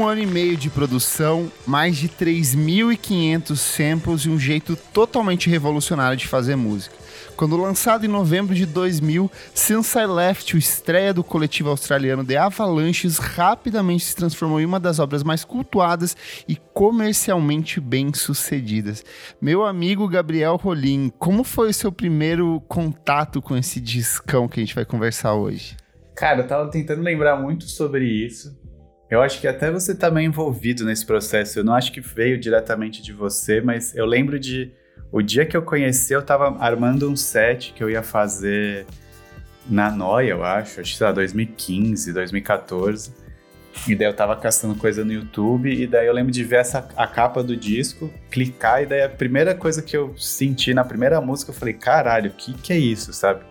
Um ano e meio de produção, mais de 3.500 samples e um jeito totalmente revolucionário de fazer música. Quando lançado em novembro de 2000, Since I Left, o estreia do coletivo australiano The Avalanches, rapidamente se transformou em uma das obras mais cultuadas e comercialmente bem sucedidas. Meu amigo Gabriel Rolim, como foi o seu primeiro contato com esse discão que a gente vai conversar hoje? Cara, eu tava tentando lembrar muito sobre isso. Eu acho que até você tá meio envolvido nesse processo. Eu não acho que veio diretamente de você, mas eu lembro de o dia que eu conheci, eu tava armando um set que eu ia fazer na Noia, eu acho, acho que lá, 2015, 2014. E daí eu tava caçando coisa no YouTube, e daí eu lembro de ver essa, a capa do disco, clicar, e daí a primeira coisa que eu senti na primeira música, eu falei, caralho, o que que é isso, sabe?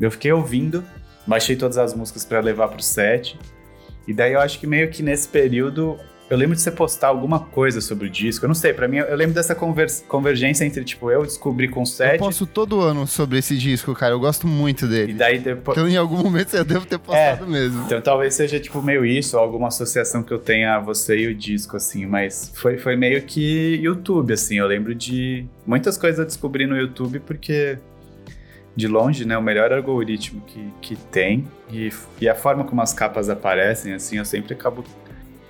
Eu fiquei ouvindo, baixei todas as músicas para levar pro set, e daí eu acho que meio que nesse período eu lembro de você postar alguma coisa sobre o disco. Eu não sei, para mim, eu lembro dessa conver convergência entre, tipo, eu descobri com o set. Eu posto todo ano sobre esse disco, cara. Eu gosto muito dele. E daí depois. Então, em algum momento, eu devo ter postado é, mesmo. Então, talvez seja, tipo, meio isso, ou alguma associação que eu tenha a você e o disco, assim. Mas foi, foi meio que YouTube, assim. Eu lembro de muitas coisas eu descobri no YouTube porque de longe, né, o melhor algoritmo que, que tem e, e a forma como as capas aparecem, assim, eu sempre acabo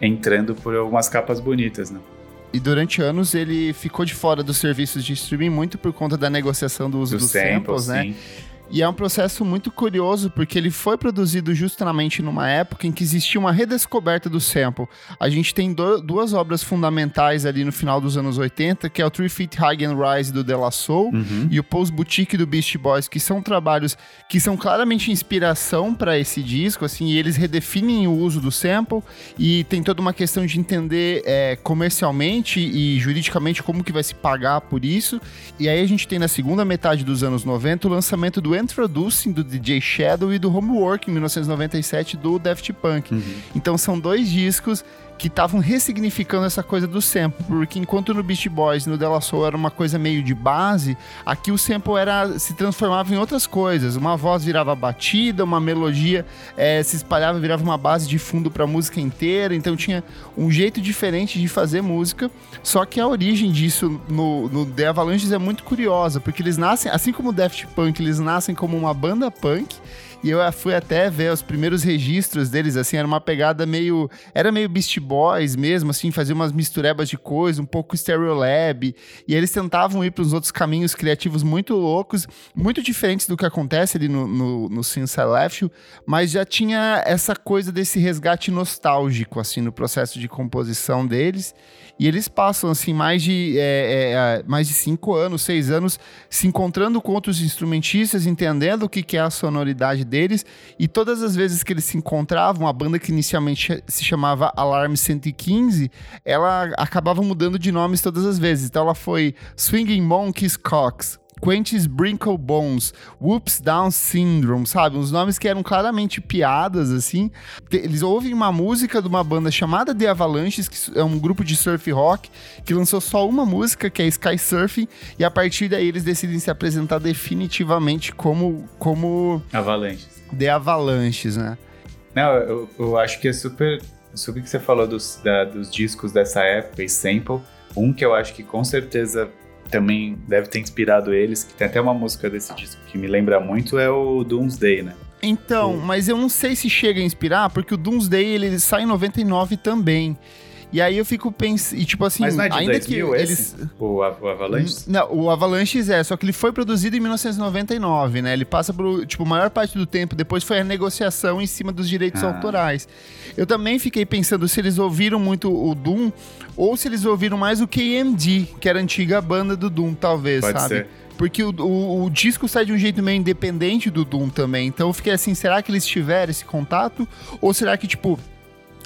entrando por algumas capas bonitas, né? E durante anos ele ficou de fora dos serviços de streaming muito por conta da negociação do uso do dos samples, samples né? Sim. E é um processo muito curioso, porque ele foi produzido justamente numa época em que existia uma redescoberta do sample. A gente tem do, duas obras fundamentais ali no final dos anos 80, que é o Three Feet High and Rise do De La Soul uhum. e o Pose Boutique do Beast Boys, que são trabalhos que são claramente inspiração para esse disco, assim, e eles redefinem o uso do sample e tem toda uma questão de entender é, comercialmente e juridicamente como que vai se pagar por isso. E aí a gente tem na segunda metade dos anos 90 o lançamento do Introducing do DJ Shadow e do Homework em 1997 do Daft Punk. Uhum. Então são dois discos que estavam ressignificando essa coisa do sample, porque enquanto no Beast Boys no Della Soul era uma coisa meio de base, aqui o sample era se transformava em outras coisas. Uma voz virava batida, uma melodia é, se espalhava, virava uma base de fundo para a música inteira. Então tinha um jeito diferente de fazer música. Só que a origem disso no, no The Avalanches é muito curiosa, porque eles nascem, assim como o Daft Punk, eles nascem como uma banda punk e eu fui até ver os primeiros registros deles, assim, era uma pegada meio. Era meio Beast Boys mesmo, assim, fazia umas misturebas de coisa, um pouco Stereolab. E eles tentavam ir para uns outros caminhos criativos muito loucos, muito diferentes do que acontece ali no, no, no Since Left, mas já tinha essa coisa desse resgate nostálgico, assim, no processo de composição deles. E eles passam, assim, mais de, é, é, mais de cinco anos, seis anos, se encontrando com outros instrumentistas, entendendo o que, que é a sonoridade deles. E todas as vezes que eles se encontravam, a banda que inicialmente se chamava Alarm 115, ela acabava mudando de nomes todas as vezes. Então ela foi Swinging Monkeys Cox, Quentin's Brinkle Bones, Whoops Down Syndrome, sabe? Uns nomes que eram claramente piadas, assim. Eles ouvem uma música de uma banda chamada The Avalanches, que é um grupo de surf rock, que lançou só uma música, que é Sky Surfing, e a partir daí eles decidem se apresentar definitivamente como... como Avalanches. The Avalanches, né? Não, eu, eu acho que é super... Super que você falou dos, da, dos discos dessa época e sample. Um que eu acho que com certeza também deve ter inspirado eles, que tem até uma música desse disco que me lembra muito, é o Doomsday, né? Então, mas eu não sei se chega a inspirar, porque o Doomsday ele sai em 99 também. E aí eu fico pensando, e tipo assim, Mas não é de ainda 2000 que esse? eles o, o Avalanche? Não, o Avalanche é, só que ele foi produzido em 1999, né? Ele passa por, tipo, a maior parte do tempo depois foi a negociação em cima dos direitos ah. autorais. Eu também fiquei pensando se eles ouviram muito o Doom ou se eles ouviram mais o KMD, que era a antiga banda do Doom, talvez, Pode sabe? Ser. Porque o, o, o, disco sai de um jeito meio independente do Doom também. Então eu fiquei assim, será que eles tiveram esse contato? Ou será que, tipo,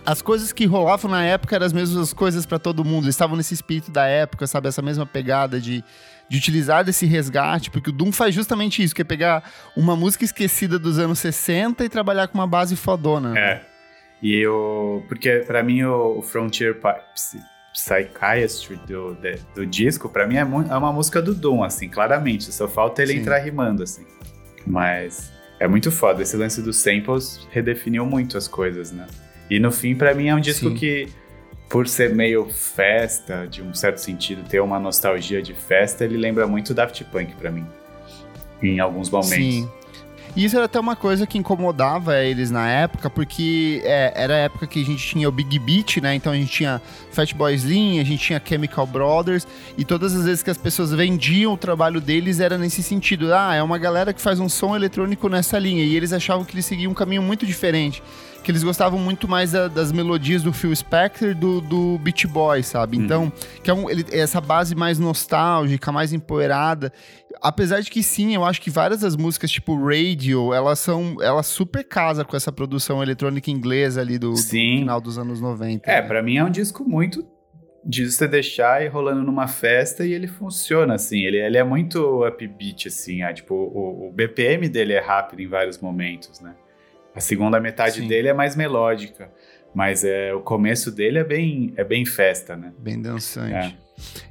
as coisas que rolavam na época eram as mesmas coisas para todo mundo. Eles estavam nesse espírito da época, sabe? Essa mesma pegada de, de utilizar desse resgate, porque o Doom faz justamente isso, que é pegar uma música esquecida dos anos 60 e trabalhar com uma base fodona. Né? É. E eu. Porque para mim o Frontier Psychiatry do, de, do disco, para mim é, é, uma música do Doom, assim, claramente. Só falta ele Sim. entrar rimando, assim. Mas é muito foda. Esse lance dos samples redefiniu muito as coisas, né? E no fim, para mim, é um disco Sim. que por ser meio festa, de um certo sentido, ter uma nostalgia de festa, ele lembra muito Daft Punk para mim. Em alguns momentos. Sim. E isso era até uma coisa que incomodava eles na época, porque é, era a época que a gente tinha o Big Beat, né? Então a gente tinha Fatboy Slim, a gente tinha Chemical Brothers, e todas as vezes que as pessoas vendiam o trabalho deles era nesse sentido. Ah, é uma galera que faz um som eletrônico nessa linha, e eles achavam que eles seguiam um caminho muito diferente que eles gostavam muito mais da, das melodias do Phil Spector do, do Beat Boy, sabe? Uhum. Então, que é um, ele, essa base mais nostálgica, mais empoeirada. Apesar de que sim, eu acho que várias das músicas, tipo Radio, elas são. Elas super casam com essa produção eletrônica inglesa ali do, do final dos anos 90. É, né? para mim é um disco muito de você deixar ir rolando numa festa e ele funciona, assim. Ele, ele é muito upbeat, assim. É, tipo, o, o BPM dele é rápido em vários momentos, né? A segunda metade Sim. dele é mais melódica, mas é, o começo dele é bem, é bem festa, né? Bem dançante. É.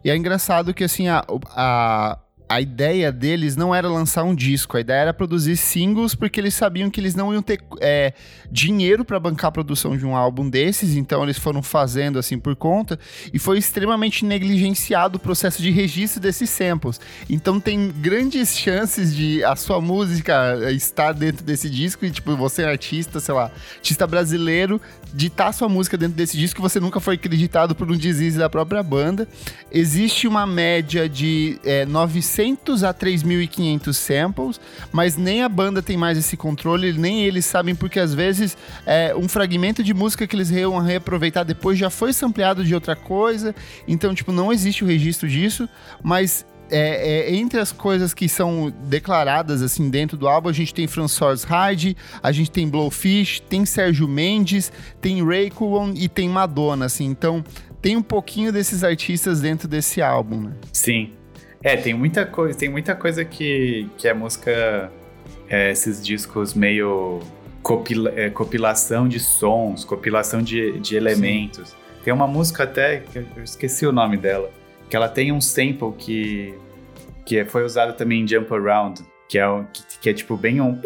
E é engraçado que, assim, a, a a ideia deles não era lançar um disco, a ideia era produzir singles, porque eles sabiam que eles não iam ter é, dinheiro para bancar a produção de um álbum desses, então eles foram fazendo assim por conta, e foi extremamente negligenciado o processo de registro desses samples. Então tem grandes chances de a sua música estar dentro desse disco, e tipo, você é artista, sei lá, artista brasileiro, de estar sua música dentro desse disco, você nunca foi acreditado por um deslize da própria banda. Existe uma média de é, 900 600 a 3.500 samples, mas nem a banda tem mais esse controle, nem eles sabem, porque às vezes é, um fragmento de música que eles iam reaproveitar depois já foi sampleado de outra coisa, então, tipo, não existe o registro disso, mas é, é, entre as coisas que são declaradas assim dentro do álbum, a gente tem François Hyde, a gente tem Blowfish, tem Sérgio Mendes, tem Raycon e tem Madonna, assim. Então, tem um pouquinho desses artistas dentro desse álbum, né? Sim. É, tem muita coisa, tem muita coisa que, que a música, é, esses discos meio copila, é, compilação de sons, compilação de, de elementos. Sim. Tem uma música até, que eu esqueci o nome dela, que ela tem um sample que, que foi usado também em Jump Around, que é, que, que é tipo bem um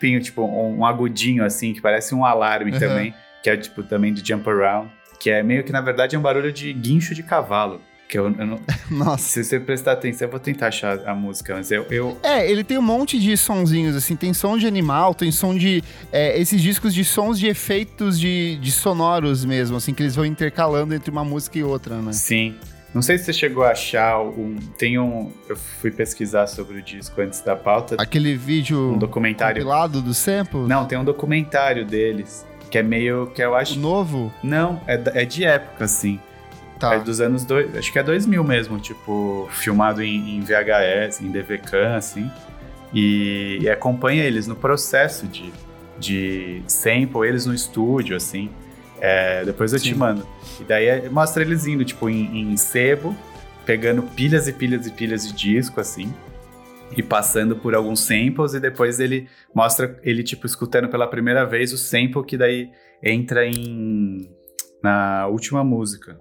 pinho, tipo um, um, agudinho assim, que parece um alarme uhum. também, que é tipo também do Jump Around, que é meio que na verdade é um barulho de guincho de cavalo. Que eu, eu não... Nossa. Se você prestar atenção, eu vou tentar achar a música, mas eu, eu... É, ele tem um monte de sonzinhos, assim, tem som de animal, tem som de... É, esses discos de sons de efeitos de, de sonoros mesmo, assim, que eles vão intercalando entre uma música e outra, né? Sim. Não sei se você chegou a achar um. Tem um. Eu fui pesquisar sobre o disco antes da pauta. Aquele vídeo. Um documentário. lado do samples? Não, tem um documentário deles. Que é meio. Que eu acho. O novo? Não, é, é de época, assim. Tá. É dos anos. dois acho que é 2000 mesmo, tipo, filmado em, em VHS, em DVCAM, assim. E, e, acompanha eles no processo de, de sample, eles no estúdio, assim. É, depois eu Sim. te mando. E daí é, mostra eles indo, tipo, em, em sebo, pegando pilhas e pilhas e pilhas de disco, assim e passando por alguns samples e depois ele mostra ele tipo escutando pela primeira vez o sample que daí entra em na última música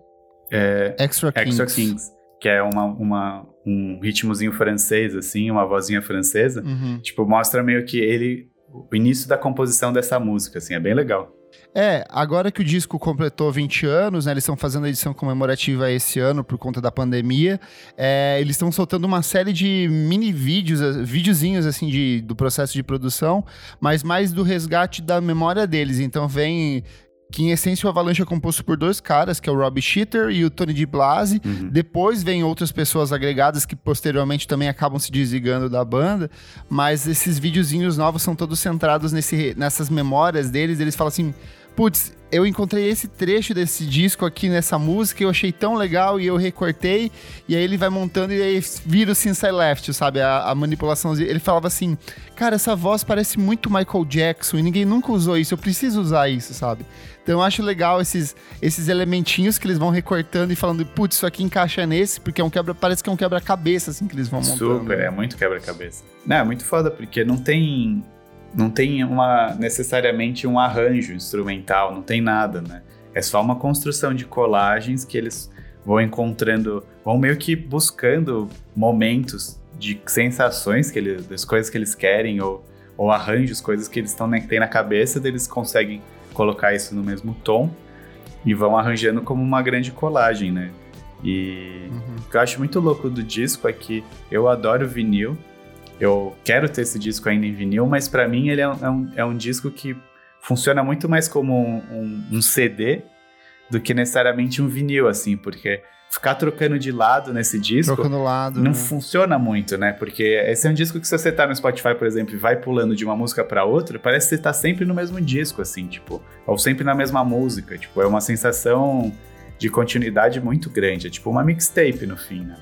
é, Extra, Extra Kings. Kings. que é uma, uma, um ritmozinho francês, assim, uma vozinha francesa. Uhum. Tipo, mostra meio que ele, o início da composição dessa música, assim, é bem legal. É, agora que o disco completou 20 anos, né, eles estão fazendo a edição comemorativa esse ano por conta da pandemia, é, eles estão soltando uma série de mini vídeos, videozinhos assim de, do processo de produção, mas mais do resgate da memória deles. Então vem que em essência o Avalanche é composto por dois caras, que é o Rob Schitter e o Tony Di Blasi. Uhum. Depois vem outras pessoas agregadas que posteriormente também acabam se desligando da banda, mas esses videozinhos novos são todos centrados nesse, nessas memórias deles. Eles falam assim: putz, eu encontrei esse trecho desse disco aqui nessa música, eu achei tão legal e eu recortei, e aí ele vai montando e aí vira o Since I Left, sabe? A, a manipulação. Ele falava assim: Cara, essa voz parece muito Michael Jackson e ninguém nunca usou isso, eu preciso usar isso, sabe? Então eu acho legal esses, esses elementinhos que eles vão recortando e falando, putz, isso aqui encaixa nesse, porque é um quebra, parece que é um quebra-cabeça, assim, que eles vão montando. Super, é muito quebra-cabeça. Não, é muito foda, porque não tem não tem uma necessariamente um arranjo instrumental, não tem nada, né? É só uma construção de colagens que eles vão encontrando, vão meio que buscando momentos de sensações que eles, das coisas que eles querem ou, ou arranjos, coisas que eles estão têm na cabeça, deles conseguem colocar isso no mesmo tom. e vão arranjando como uma grande colagem, né? E uhum. o que eu acho muito louco do disco é que eu adoro vinil, eu quero ter esse disco ainda em vinil, mas para mim ele é um, é um, é um, disco que funciona muito mais como um, um, CD do que necessariamente um vinil, assim, porque ficar trocando de lado nesse disco Trocando lado, não né? funciona muito, né? Porque esse é um disco que se você tá no Spotify, por exemplo, e vai pulando de uma música para outra, parece que você tá sempre no mesmo disco, assim, tipo, ou sempre na mesma música, tipo, é uma sensação de continuidade muito grande, é tipo uma mixtape no fim, né?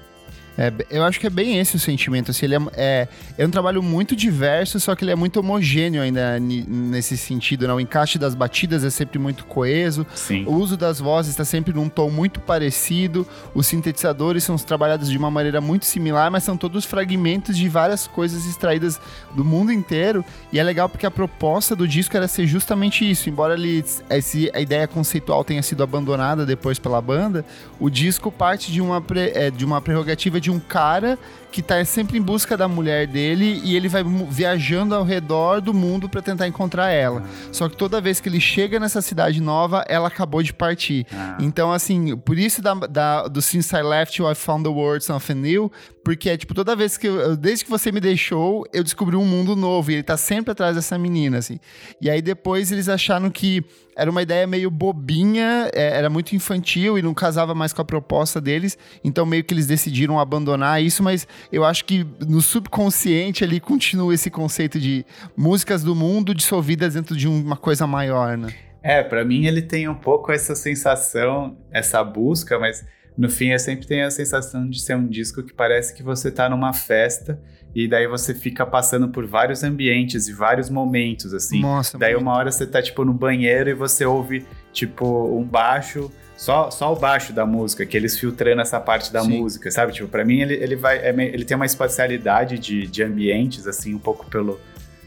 É, eu acho que é bem esse o sentimento. Assim, ele é, é, é, um trabalho muito diverso, só que ele é muito homogêneo ainda nesse sentido. Né? O encaixe das batidas é sempre muito coeso. Sim. O uso das vozes está sempre num tom muito parecido. Os sintetizadores são trabalhados de uma maneira muito similar, mas são todos fragmentos de várias coisas extraídas do mundo inteiro. E é legal porque a proposta do disco era ser justamente isso. Embora ele, esse, a ideia conceitual tenha sido abandonada depois pela banda, o disco parte de uma, pre, é, de uma prerrogativa de um cara que tá sempre em busca da mulher dele e ele vai viajando ao redor do mundo para tentar encontrar ela. Só que toda vez que ele chega nessa cidade nova, ela acabou de partir. Ah. Então, assim, por isso da, da, do Since I Left You, I Found the World Something New, porque é tipo, toda vez que eu, desde que você me deixou, eu descobri um mundo novo e ele tá sempre atrás dessa menina, assim. E aí depois eles acharam que era uma ideia meio bobinha, é, era muito infantil e não casava mais com a proposta deles, então meio que eles decidiram abandonar isso, mas eu acho que no subconsciente ali continua esse conceito de músicas do mundo dissolvidas dentro de uma coisa maior, né? É, para mim ele tem um pouco essa sensação, essa busca, mas no fim eu sempre tenho a sensação de ser um disco que parece que você tá numa festa e daí você fica passando por vários ambientes e vários momentos, assim. Nossa, daí uma hora você tá, tipo, no banheiro e você ouve, tipo, um baixo, só, só o baixo da música, que eles filtrando essa parte da Sim. música, sabe? Tipo, pra mim ele, ele vai, é, ele tem uma espacialidade de, de ambientes, assim, um pouco pelo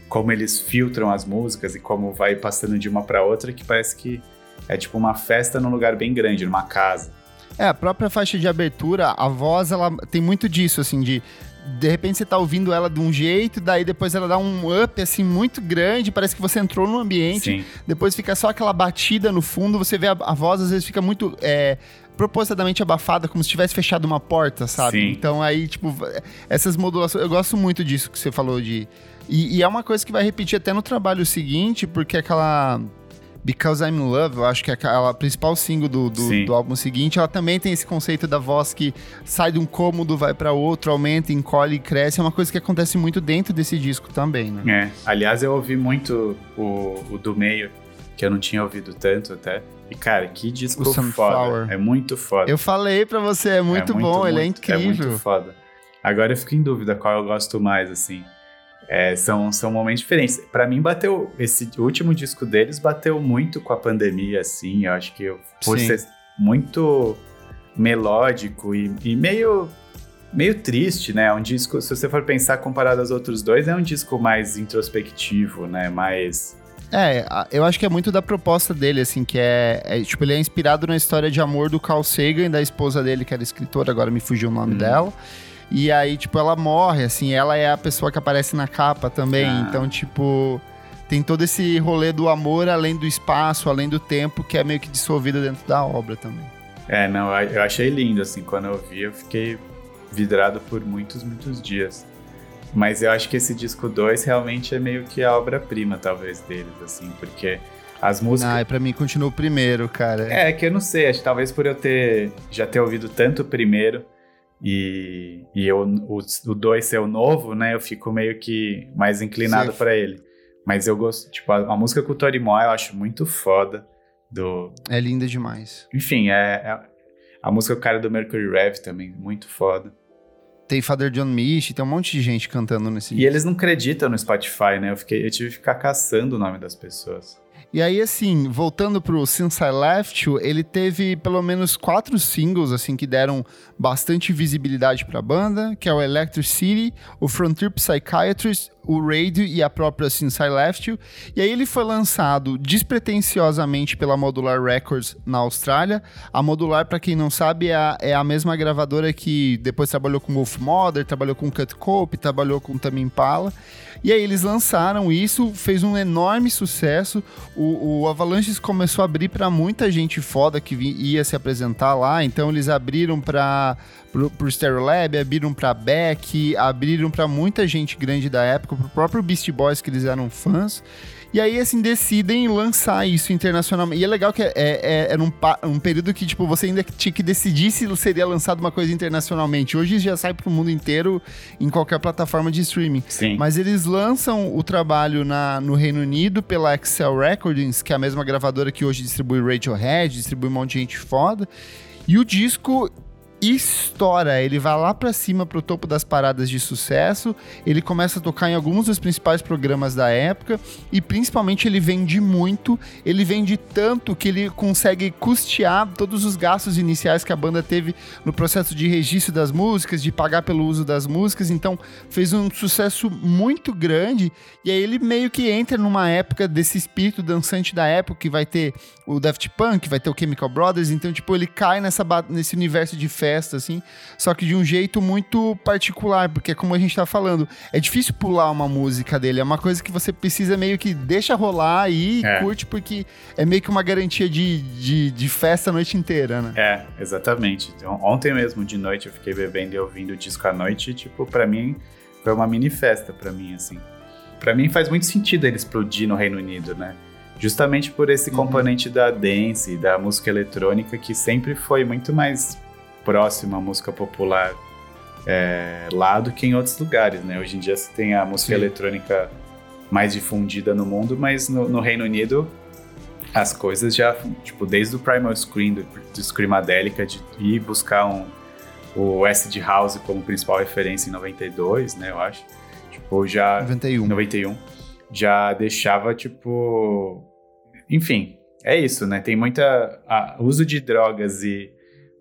como eles filtram as músicas e como vai passando de uma para outra, que parece que é tipo uma festa num lugar bem grande, numa casa. É, a própria faixa de abertura, a voz, ela tem muito disso, assim, de de repente você tá ouvindo ela de um jeito, daí depois ela dá um up assim muito grande, parece que você entrou no ambiente, Sim. depois fica só aquela batida no fundo, você vê a, a voz às vezes fica muito é, propositadamente abafada, como se tivesse fechado uma porta, sabe? Sim. Então aí, tipo, essas modulações, eu gosto muito disso que você falou de. E, e é uma coisa que vai repetir até no trabalho seguinte, porque aquela Because I'm in Love, eu acho que é a principal single do, do, do, álbum seguinte, ela também tem esse conceito da voz que sai de um cômodo, vai para outro, aumenta, encolhe e cresce. É uma coisa que acontece muito dentro desse disco também, né? É. Aliás, eu ouvi muito o, o do meio, que eu não tinha ouvido tanto até. E, cara, que disco foda. É muito foda. Eu falei pra você, é muito, é muito bom, muito, ele é incrível. É muito foda. Agora eu fico em dúvida qual eu gosto mais, assim. É, são, são momentos diferentes. Para mim, bateu. Esse último disco deles bateu muito com a pandemia, assim. Eu acho que eu, por Sim. ser muito melódico e, e, meio. Meio triste, né? É um disco, se você for pensar comparado aos outros dois, é um disco mais introspectivo, né? Mais. É, eu acho que é muito da proposta dele, assim, que é, é, Tipo, ele é inspirado na história de amor do Carl Sagan, da esposa dele, que era escritora, agora me fugiu o nome hum. dela. E aí, tipo, ela morre, assim, ela é a pessoa que aparece na capa também. Ah. Então, tipo, tem todo esse rolê do amor além do espaço, além do tempo, que é meio que dissolvido dentro da obra também. É, não, eu achei lindo, assim, quando eu vi, eu fiquei vidrado por muitos, muitos dias. Mas eu acho que esse disco 2 realmente é meio que a obra-prima, talvez, deles, assim, porque as músicas. Ah, pra mim continua o primeiro, cara. É, que eu não sei, acho que talvez por eu ter já ter ouvido tanto o primeiro e, e eu, o 2 ser o novo, né? Eu fico meio que mais inclinado para ele. Mas eu gosto, tipo, a, a música com o Tori Moa eu acho muito foda. Do... É linda demais. Enfim, é, é a música o cara do Mercury Rev também, muito foda. Tem Father John Misch, tem um monte de gente cantando nesse E disco. eles não acreditam no Spotify, né? Eu, fiquei, eu tive que ficar caçando o nome das pessoas. E aí, assim, voltando pro Since I Left You, ele teve pelo menos quatro singles, assim, que deram bastante visibilidade pra banda, que é o Electric City, o Frontier Psychiatrist, o Radio e a própria Since I Left You. E aí ele foi lançado despretensiosamente pela Modular Records na Austrália. A Modular, para quem não sabe, é a, é a, mesma gravadora que depois trabalhou com Wolf Mother, trabalhou com Cut Cope, trabalhou com Tame Impala. E aí eles lançaram isso, fez um enorme sucesso. O, o Avalanches começou a abrir para muita gente foda que ia se apresentar lá. Então eles abriram para pro, pro Stereolab, abriram para Beck, abriram para muita gente grande da época, pro próprio Beast Boys que eles eram fãs. E aí, assim, decidem lançar isso internacionalmente. E é legal que é, é, é um, um, período que, tipo, você ainda tinha que decidir se seria lançado uma coisa internacionalmente. Hoje já sai pro mundo inteiro em qualquer plataforma de streaming. Sim. Mas eles lançam o trabalho na, no Reino Unido pela Excel Recordings, que é a mesma gravadora que hoje distribui Radiohead, distribui um monte de gente foda. E o disco estoura, ele vai lá para cima pro topo das paradas de sucesso, ele começa a tocar em alguns dos principais programas da época. E principalmente ele vende muito, ele vende tanto que ele consegue custear todos os gastos iniciais que a banda teve no processo de registro das músicas, de pagar pelo uso das músicas, então fez um sucesso muito grande. E aí ele meio que entra numa época desse espírito dançante da época que vai ter o Daft Punk, vai ter o Chemical Brothers, então tipo ele cai nessa nesse universo de festa festa, assim, só que de um jeito muito particular, porque como a gente tá falando, é difícil pular uma música dele, é uma coisa que você precisa meio que deixa rolar aí e é. curte, porque é meio que uma garantia de, de, de, festa a noite inteira, né? É, exatamente. Então, ontem mesmo, de noite, eu fiquei bebendo e ouvindo o disco à noite, e, tipo, pra mim, foi uma mini festa pra mim, assim. Pra mim faz muito sentido ele explodir no Reino Unido, né? Justamente por esse uhum. componente da dance, da música eletrônica, que sempre foi muito mais próxima à música popular é, lá do que em outros lugares, né? Hoje em dia você tem a música Sim. eletrônica mais difundida no mundo, mas no, no, Reino Unido as coisas já, tipo, desde o Primal Screen, do, do Screamadelica, de ir buscar um, o Acid House como principal referência em 92, né, eu acho. Tipo, já... 91. 91. Já deixava, tipo... Enfim, é isso, né? Tem muita... A, uso de drogas e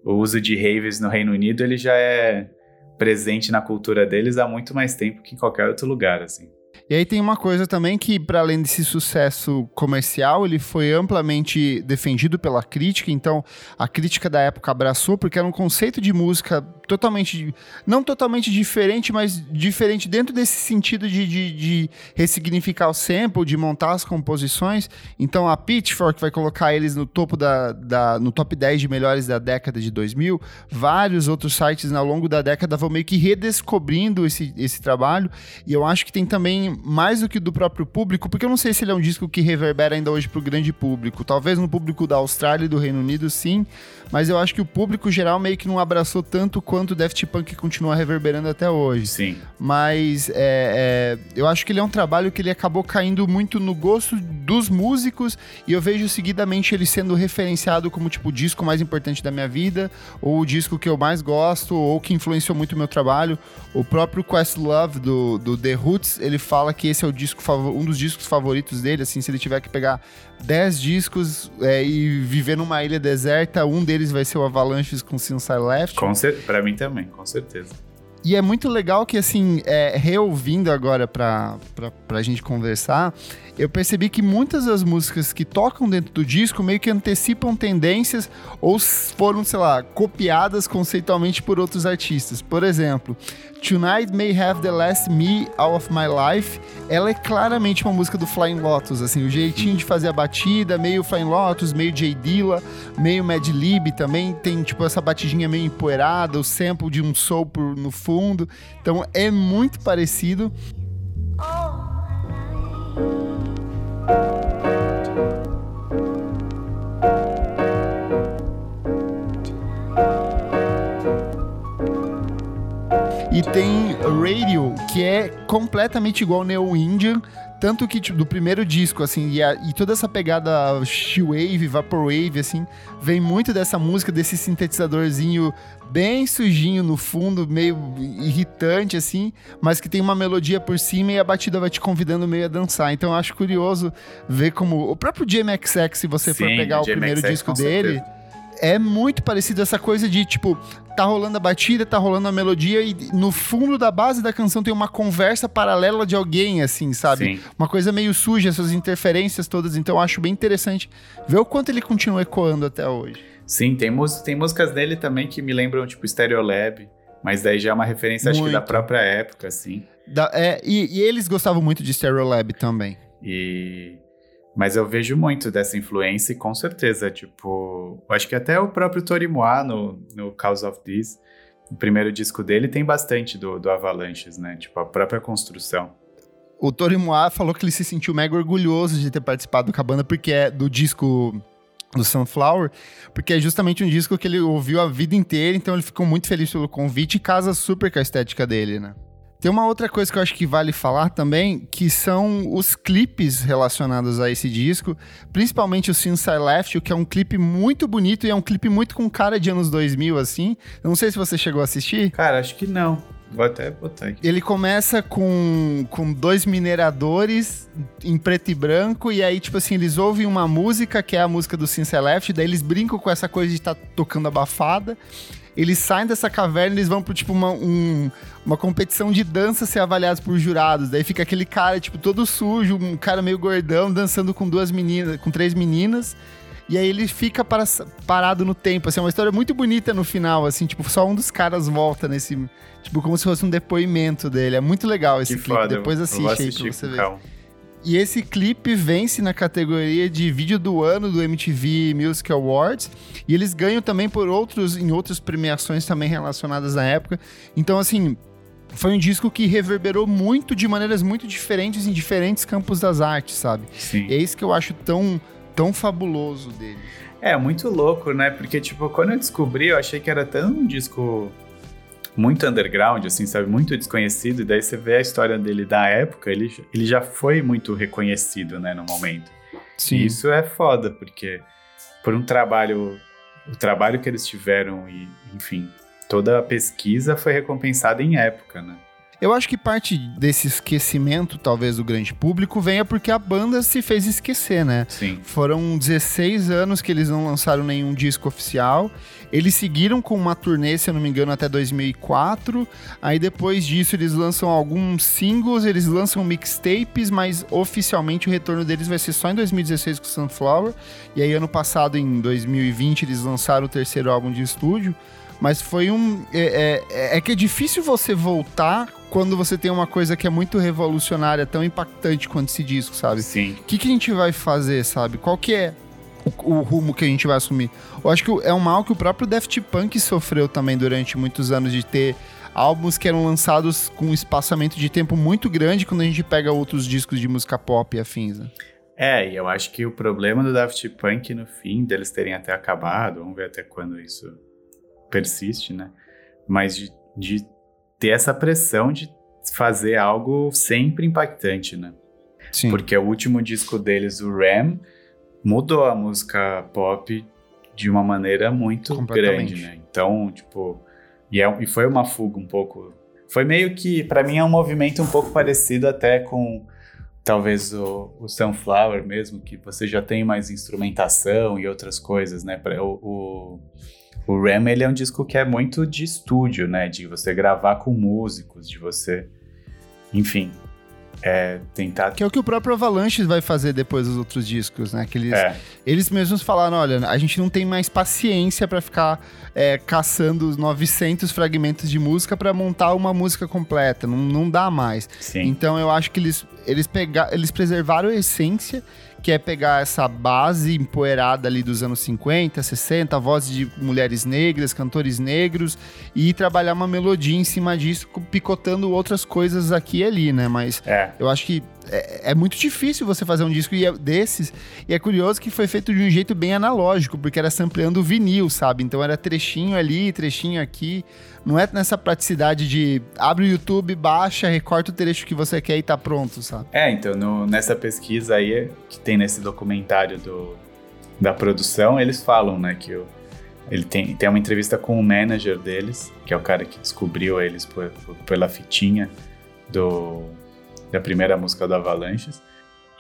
o uso de raves no Reino Unido ele já é presente na cultura deles há muito mais tempo que em qualquer outro lugar, assim. E aí tem uma coisa também que, para além desse sucesso comercial, ele foi amplamente defendido pela crítica. Então, a crítica da época abraçou, porque era um conceito de música totalmente. Não totalmente diferente, mas diferente dentro desse sentido de, de, de ressignificar o sample, de montar as composições. Então, a Pitchfork vai colocar eles no topo da, da. no top 10 de melhores da década de 2000. Vários outros sites ao longo da década vão meio que redescobrindo esse, esse trabalho. E eu acho que tem também mais do que do próprio público, porque eu não sei se ele é um disco que reverbera ainda hoje pro grande público. Talvez no público da Austrália e do Reino Unido, sim, mas eu acho que o público geral meio que não abraçou tanto quanto o Daft Punk continua reverberando até hoje. Sim. Mas é, é, eu acho que ele é um trabalho que ele acabou caindo muito no gosto dos músicos e eu vejo seguidamente ele sendo referenciado como tipo o disco mais importante da minha vida, ou o disco que eu mais gosto, ou que influenciou muito o meu trabalho. O próprio Questlove do, do The Roots, ele fala que esse é o disco um dos discos favoritos dele, assim, se ele tiver que pegar 10 discos é, e viver numa ilha deserta, um deles vai ser o Avalanches com Since I Left. Com cer pra mim também, com certeza. E é muito legal que, assim, é, reouvindo agora pra, pra, pra gente conversar, eu percebi que muitas das músicas que tocam dentro do disco meio que antecipam tendências ou foram, sei lá, copiadas conceitualmente por outros artistas. Por exemplo, Tonight May Have the Last Me Out of My Life, ela é claramente uma música do Flying Lotus, assim, o jeitinho de fazer a batida, meio Flying Lotus, meio J Dilla, meio Mad Lib também, tem tipo essa batidinha meio empoeirada, o sample de um soul no fundo, então é muito parecido. E tem Radio, que é completamente igual ao Neo Indian, tanto que tipo, do primeiro disco, assim, e, a, e toda essa pegada She-Wave, Vaporwave, assim, vem muito dessa música, desse sintetizadorzinho bem sujinho no fundo, meio irritante, assim, mas que tem uma melodia por cima e a batida vai te convidando meio a dançar. Então eu acho curioso ver como. O próprio JMXX, se você Sim, for pegar o primeiro disco dele. Certeza é muito parecido essa coisa de, tipo, tá rolando a batida, tá rolando a melodia e no fundo da base da canção tem uma conversa paralela de alguém, assim, sabe? Sim. Uma coisa meio suja, essas interferências todas. Então eu acho bem interessante ver o quanto ele continua ecoando até hoje. Sim, tem, tem músicas dele também que me lembram, tipo, Stereolab. Mas daí já é uma referência, muito. acho que da própria época, assim. Da, é, e, e eles gostavam muito de Stereolab também. E mas eu vejo muito dessa influência e com certeza, tipo, acho que até o próprio Tori Moa no, no Cause of This, o primeiro disco dele tem bastante do, do Avalanches, né? Tipo, a própria construção. O Tori Moa falou que ele se sentiu mega orgulhoso de ter participado com a banda, porque é do disco do Sunflower, porque é justamente um disco que ele ouviu a vida inteira, então ele ficou muito feliz pelo convite e casa super com a estética dele, né? Tem uma outra coisa que eu acho que vale falar também, que são os clipes relacionados a esse disco, principalmente o Since I Left, que é um clipe muito bonito e é um clipe muito com cara de anos 2000, assim. Eu não sei se você chegou a assistir. Cara, acho que não. Vou até botar aqui. Ele começa com, com dois mineradores em preto e branco, e aí, tipo assim, eles ouvem uma música, que é a música do Since I Left, daí eles brincam com essa coisa de estar tá tocando abafada eles saem dessa caverna e eles vão pro, tipo, uma, um, uma competição de dança ser avaliados por jurados. Daí fica aquele cara, tipo, todo sujo, um cara meio gordão, dançando com duas meninas, com três meninas. E aí ele fica para, parado no tempo, assim, é uma história muito bonita no final, assim, tipo, só um dos caras volta nesse, tipo, como se fosse um depoimento dele. É muito legal esse que clipe, foda. depois assiste aí pra você ver. Calma. E esse clipe vence na categoria de vídeo do ano do MTV Music Awards. E eles ganham também por outros em outras premiações também relacionadas à época. Então, assim, foi um disco que reverberou muito de maneiras muito diferentes em diferentes campos das artes, sabe? Sim. E é isso que eu acho tão, tão fabuloso dele. É, muito louco, né? Porque, tipo, quando eu descobri, eu achei que era tão um disco muito underground, assim, sabe? Muito desconhecido. E daí você vê a história dele da época, ele, ele já foi muito reconhecido, né, no momento. Sim. E isso é foda, porque por um trabalho, o trabalho que eles tiveram e, enfim, toda a pesquisa foi recompensada em época, né? Eu acho que parte desse esquecimento, talvez, do grande público, venha porque a banda se fez esquecer, né? Sim. Foram 16 anos que eles não lançaram nenhum disco oficial. Eles seguiram com uma turnê, se eu não me engano, até 2004. Aí depois disso eles lançam alguns singles, eles lançam mixtapes, mas oficialmente o retorno deles vai ser só em 2016 com Sunflower. E aí ano passado, em 2020, eles lançaram o terceiro álbum de estúdio. Mas foi um. É, é, é, que é difícil você voltar quando você tem uma coisa que é muito revolucionária, tão impactante quanto esse disco, sabe? Sim. O que, que a gente vai fazer, sabe? Qual que é o, o, rumo que a gente vai assumir? Eu acho que é um mal que o próprio Daft Punk sofreu também durante muitos anos de ter álbuns que eram lançados com um espaçamento de tempo muito grande quando a gente pega outros discos de música pop e afins, né? É, e eu acho que o problema do Daft Punk no fim, deles terem até acabado, vamos ver até quando isso persiste, né? Mas de, de ter essa pressão de fazer algo sempre impactante, né? Sim. Porque o último disco deles, o Ram, mudou a música pop de uma maneira muito grande, né? Então, tipo, e, é, e foi uma fuga um pouco. Foi meio que, para mim, é um movimento um pouco parecido até com talvez o, o Sunflower mesmo, que você já tem mais instrumentação e outras coisas, né? O, o, o Ram, ele é um disco que é muito de estúdio, né? De você gravar com músicos, de você... Enfim, é, tentar... Que é o que o próprio Avalanche vai fazer depois dos outros discos, né? Que eles, é. eles mesmos falaram, olha, a gente não tem mais paciência para ficar é, caçando os 900 fragmentos de música para montar uma música completa, não, não dá mais. Sim. Então eu acho que eles, eles, pega, eles preservaram a essência que é pegar essa base empoeirada ali dos anos 50, 60, vozes de mulheres negras, cantores negros, e trabalhar uma melodia em cima disso, picotando outras coisas aqui e ali, né? Mas é. eu acho que é, é, muito difícil você fazer um disco é desses. E é curioso que foi feito de um jeito bem analógico, porque era sampleando vinil, sabe? Então era trechinho ali, trechinho aqui. Não é nessa praticidade de abre o YouTube, baixa, recorta o trecho que você quer e tá pronto, sabe? É, então no, nessa pesquisa aí, que tem nesse documentário do, da produção, eles falam, né, que o, ele tem, tem uma entrevista com o manager deles, que é o cara que descobriu eles por, por, pela fitinha do da primeira música do Avalanches.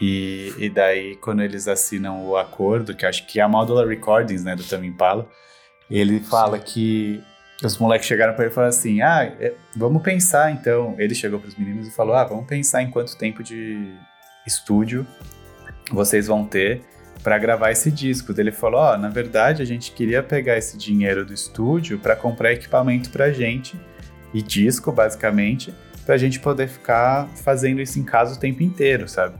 E, e daí, quando eles assinam o acordo, que acho que é a Modular Recordings, né, do Tame Impala, ele fala que os moleques chegaram para ele e falaram assim: ah, é, vamos pensar então. Ele chegou para os meninos e falou: ah, vamos pensar em quanto tempo de estúdio vocês vão ter para gravar esse disco. Ele falou: ó, oh, na verdade a gente queria pegar esse dinheiro do estúdio para comprar equipamento para gente e disco, basicamente, para a gente poder ficar fazendo isso em casa o tempo inteiro, sabe?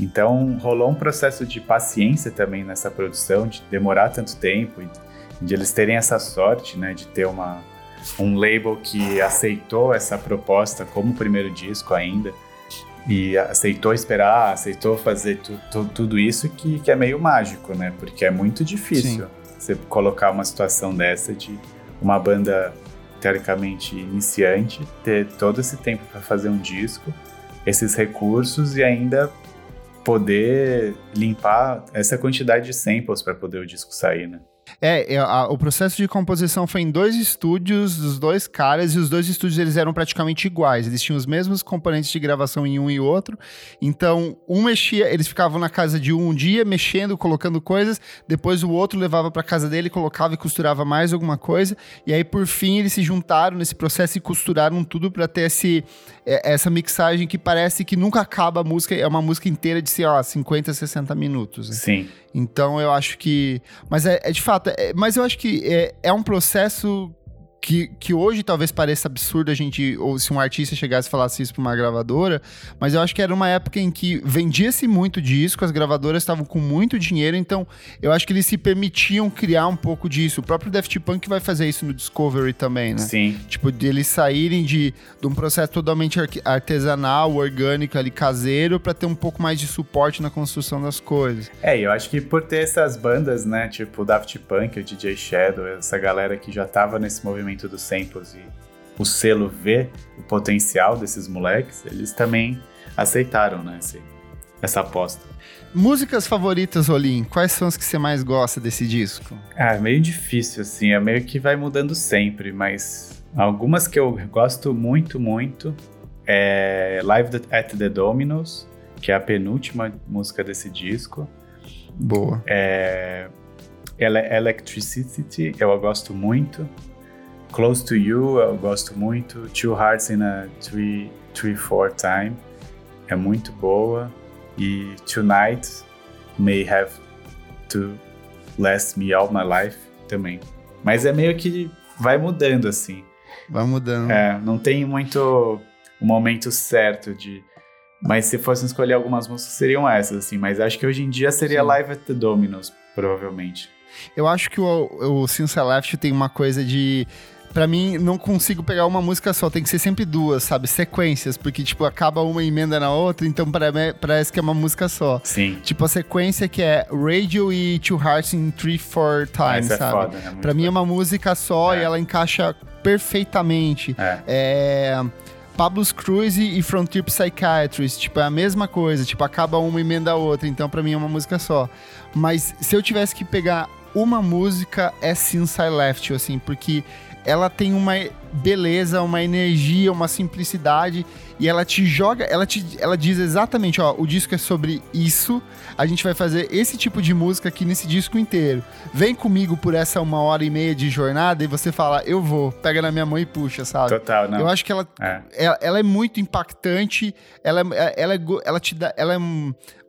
Então rolou um processo de paciência também nessa produção, de demorar tanto tempo de eles terem essa sorte, né, de ter uma, um label que aceitou essa proposta como primeiro disco ainda e aceitou esperar, aceitou fazer tu, tu, tudo isso que, que é meio mágico, né? Porque é muito difícil Sim. você colocar uma situação dessa de uma banda teoricamente iniciante ter todo esse tempo para fazer um disco, esses recursos e ainda poder limpar essa quantidade de samples para poder o disco sair, né? É, é, a, o processo de composição foi em dois estúdios dos dois caras e os dois estúdios eles eram praticamente iguais. Eles tinham os mesmos componentes de gravação em um e outro. Então, um mexia, eles ficavam na casa de um um dia mexendo, colocando coisas, depois o outro levava para casa dele, colocava e costurava mais alguma coisa, e aí por fim eles se juntaram nesse processo e costuraram tudo para ter esse é, essa mixagem que parece que nunca acaba a música, é uma música inteira de, sei lá, 50, 60 minutos. Né? Sim. Então eu acho que. Mas é, é de fato, é, mas eu acho que é, é um processo que, que hoje talvez pareça absurdo a gente, ou se um artista chegasse e falasse isso para uma gravadora, mas eu acho que era uma época em que vendia-se muito disco, as gravadoras estavam com muito dinheiro, então eu acho que eles se permitiam criar um pouco disso. O próprio Daft Punk vai fazer isso no Discovery também, né? Sim. Tipo, de eles saírem de, de um processo totalmente artesanal, orgânico ali, caseiro, para ter um pouco mais de suporte na construção das coisas. É, eu acho que por ter essas bandas, né, tipo o Daft Punk, o DJ Shadow, essa galera que já tava nesse movimento desenvolvimento dos samples e o selo vê o potencial desses moleques, eles também aceitaram, né, esse, essa aposta. Músicas favoritas, Olim, quais são as que você mais gosta desse disco? Ah, é meio difícil, assim, é meio que vai mudando sempre, mas algumas que eu gosto muito, muito é Live at the Dominos, que é a penúltima música desse disco. Boa. É Electricity, eu gosto muito. Close to You, eu gosto muito. Two Hearts in a Three, three Four Time, é muito boa. E Tonight May Have to Last Me All My Life também. Mas é meio que vai mudando assim. Vai mudando. É, não tem muito o momento certo de. Mas se fossem escolher algumas músicas, seriam essas, assim. Mas acho que hoje em dia seria Sim. Live at the Dominos, provavelmente. Eu acho que o, o Since Left tem uma coisa de para mim, não consigo pegar uma música só, tem que ser sempre duas, sabe? Sequências, porque, tipo, acaba uma emenda na outra, então parece que é uma música só. Sim. Tipo, a sequência que é Radio e Two Hearts in Three, Four Times, ah, sabe? É foda, é pra mim é uma música só é. e ela encaixa perfeitamente. É. é... Pablo's Cruise e Frontier Psychiatrist, tipo, é a mesma coisa, tipo, acaba uma emenda a outra, então para mim é uma música só. Mas se eu tivesse que pegar uma música, é Since I Left You, assim, porque ela tem uma beleza, uma energia, uma simplicidade e ela te joga, ela te ela diz exatamente, ó, o disco é sobre isso, a gente vai fazer esse tipo de música aqui nesse disco inteiro. Vem comigo por essa uma hora e meia de jornada e você fala, eu vou, pega na minha mão e puxa, sabe? Total, não. Eu acho que ela é, ela, ela é muito impactante, ela, ela, é, ela te dá, ela é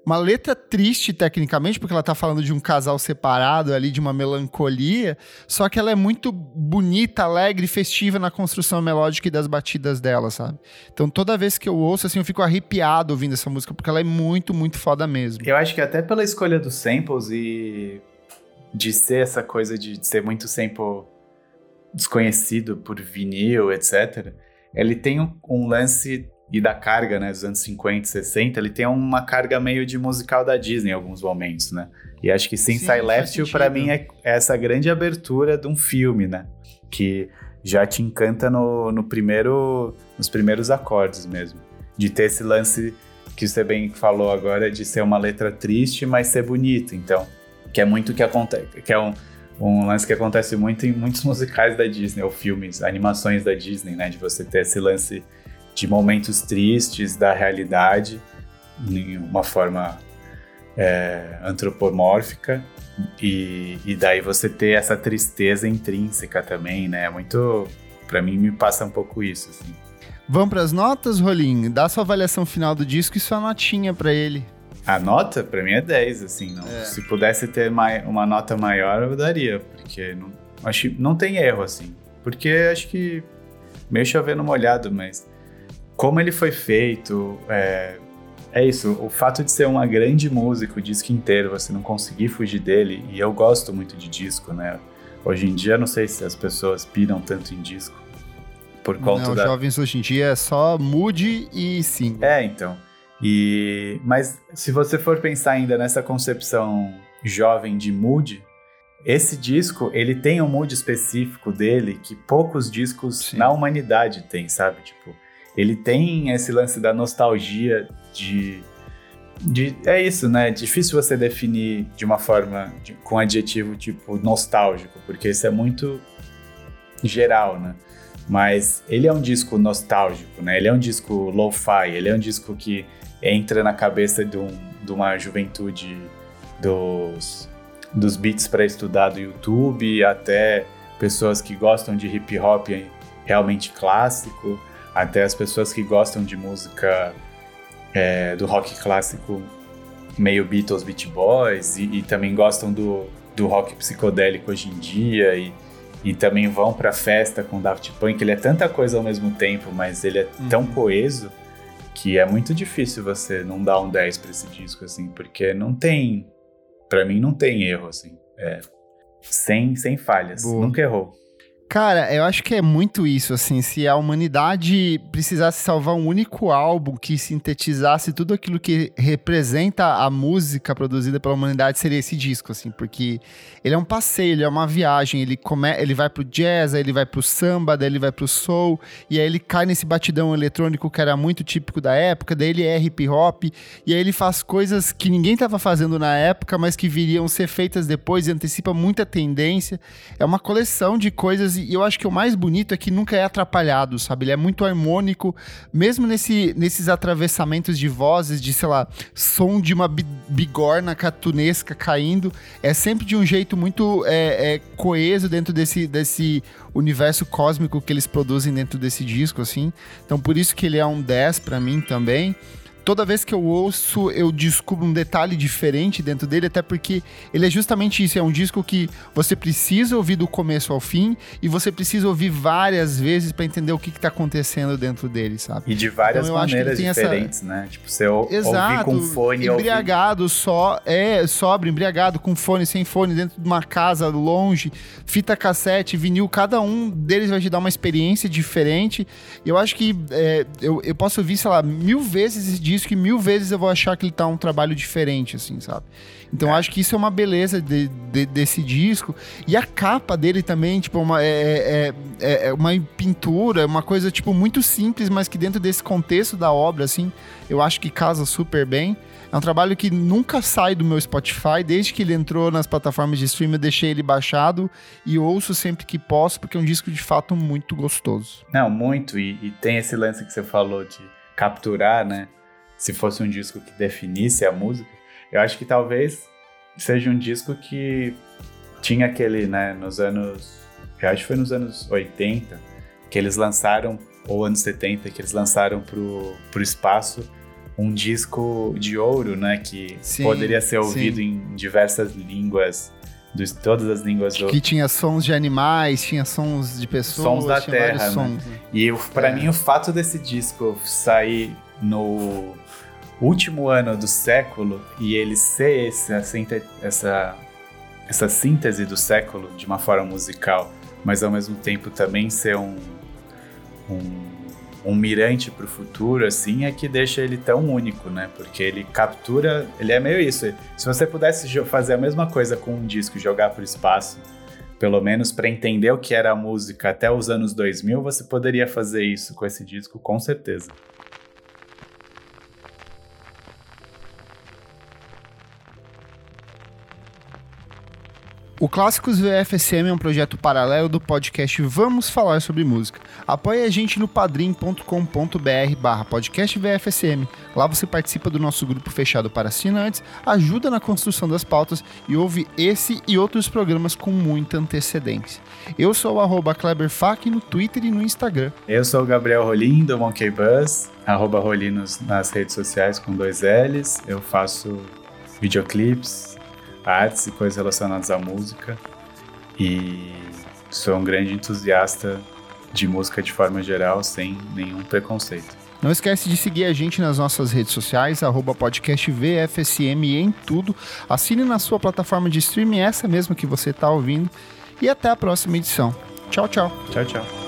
uma letra triste tecnicamente, porque ela tá falando de um casal separado ali, de uma melancolia, só que ela é muito bonita, alegre, festiva na construção melódica e das batidas dela, sabe? Então toda vez que eu ouço, assim, eu fico arrepiado ouvindo essa música, porque ela é muito, muito foda mesmo. Eu acho que até pela escolha dos samples e de ser essa coisa de ser muito sample desconhecido por vinil, etc., ele tem um, um lance e da carga, né, dos anos 50, 60, ele tem uma carga meio de musical da Disney em alguns momentos, né? E acho que Since I Left pra mim, é essa grande abertura de um filme, né? Que já te encanta no, no primeiro, nos primeiros acordes mesmo. De ter esse lance que você bem falou agora, de ser uma letra triste, mas ser bonita. Então, que é muito que acontece, que é um, um lance que acontece muito em muitos musicais da Disney, ou filmes, animações da Disney, né? De você ter esse lance de momentos tristes da realidade em uma forma é, antropomórfica e, e daí você ter essa tristeza intrínseca também, né? Muito, para mim me passa um pouco isso, assim. Vamos para as notas, Rolim? Dá sua avaliação final do disco e sua notinha para ele. A nota, para mim, é 10, assim. Não, é. Se pudesse ter mai, uma nota maior, eu daria, porque não, acho, não tem erro, assim. Porque acho que meio chovendo molhado, mas como ele foi feito, é, é isso, o fato de ser uma grande música, o disco inteiro, você não conseguir fugir dele, e eu gosto muito de disco, né? Hoje em dia, não sei se as pessoas piram tanto em disco. Por conta não, da... Jovens hoje em dia é só mude e sim. É, então. E... Mas se você for pensar ainda nessa concepção jovem de mood, esse disco, ele tem um mood específico dele que poucos discos sim. na humanidade têm, sabe? Tipo, ele tem esse lance da nostalgia de, de é isso, né? É difícil você definir de uma forma de, com adjetivo tipo nostálgico, porque isso é muito geral, né? Mas ele é um disco nostálgico, né? Ele é um disco lo-fi, ele é um disco que entra na cabeça de, um, de uma juventude dos, dos beats para estudar do YouTube até pessoas que gostam de hip hop realmente clássico, até as pessoas que gostam de música é, do rock clássico meio Beatles, Beat Boys e, e, também gostam do, do rock psicodélico hoje em dia e, e também vão pra festa com Daft Punk. Ele é tanta coisa ao mesmo tempo, mas ele é uhum. tão coeso que é muito difícil você não dar um 10 pra esse disco, assim, porque não tem. para mim, não tem erro, assim. É, sem, sem falhas. Boa. Nunca errou. Cara, eu acho que é muito isso, assim, se a humanidade precisasse salvar um único álbum que sintetizasse tudo aquilo que representa a música produzida pela humanidade, seria esse disco, assim, porque ele é um passeio, ele é uma viagem, ele, come... ele vai pro jazz, aí ele vai pro samba, daí ele vai pro soul, e aí ele cai nesse batidão eletrônico que era muito típico da época, daí ele é hip hop, e aí ele faz coisas que ninguém tava fazendo na época, mas que viriam ser feitas depois e antecipa muita tendência. É uma coleção de coisas e eu acho que o mais bonito é que nunca é atrapalhado, sabe? Ele é muito harmônico, mesmo nesse, nesses atravessamentos de vozes, de, sei lá, som de uma bigorna catunesca caindo, é sempre de um jeito muito é, é, coeso dentro desse, desse universo cósmico que eles produzem dentro desse disco, assim. Então, por isso que ele é um 10 para mim também toda vez que eu ouço, eu descubro um detalhe diferente dentro dele, até porque ele é justamente isso. É um disco que você precisa ouvir do começo ao fim e você precisa ouvir várias vezes para entender o que, está acontecendo dentro dele, sabe? E de várias então, maneiras diferentes, essa... né? Tipo, você Exato, ouvir com fone embriagado ouvir... só, é, sobre, embriagado, com fone, sem fone, dentro de uma casa longe, fita cassete, vinil, cada um deles vai te dar uma experiência diferente. Eu acho que é, eu, eu posso ouvir, sei lá, mil vezes esse disco isso que mil vezes eu vou achar que ele tá um trabalho diferente, assim, sabe? Então é. acho que isso é uma beleza de, de, desse disco. E a capa dele também, tipo, uma, é, é, é, é uma pintura, uma coisa, tipo, muito simples, mas que dentro desse contexto da obra, assim, eu acho que casa super bem. É um trabalho que nunca sai do meu Spotify. Desde que ele entrou nas plataformas de streaming, eu deixei ele baixado e ouço sempre que posso, porque é um disco de fato muito gostoso. Não, muito. E, e tem esse lance que você falou de capturar, né? Se fosse um disco que definisse a música, eu acho que talvez seja um disco que tinha aquele, né, nos anos. Eu acho que foi nos anos 80 que eles lançaram, ou anos 70, que eles lançaram pro, pro espaço um disco de ouro, né, que sim, poderia ser ouvido sim. em diversas línguas. De todas as línguas do... Que tinha sons de animais, tinha sons de pessoas. Sons da terra. Né? Né? E para é. mim, o fato desse disco sair no último ano do século e ele ser esse, essa, essa síntese do século de uma forma musical, mas ao mesmo tempo também ser um, um, um mirante para o futuro, assim, é que deixa ele tão único, né? Porque ele captura, ele é meio isso. Se você pudesse fazer a mesma coisa com um disco e jogar para o espaço, pelo menos para entender o que era a música até os anos 2000, você poderia fazer isso com esse disco, com certeza. O Clássicos VFSM é um projeto paralelo do podcast Vamos Falar Sobre Música. Apoie a gente no padrim.com.br barra podcast VFSM. Lá você participa do nosso grupo fechado para assinantes, ajuda na construção das pautas e ouve esse e outros programas com muita antecedência. Eu sou o arroba no Twitter e no Instagram. Eu sou o Gabriel Rolim, do Monkey Buzz, arroba Rolinos nas redes sociais com dois L's. Eu faço videoclipes, artes e coisas relacionadas à música. E sou um grande entusiasta de música de forma geral, sem nenhum preconceito. Não esquece de seguir a gente nas nossas redes sociais, arroba podcast VFSM em tudo. Assine na sua plataforma de streaming, essa mesmo que você está ouvindo. E até a próxima edição. Tchau, tchau. Tchau, tchau.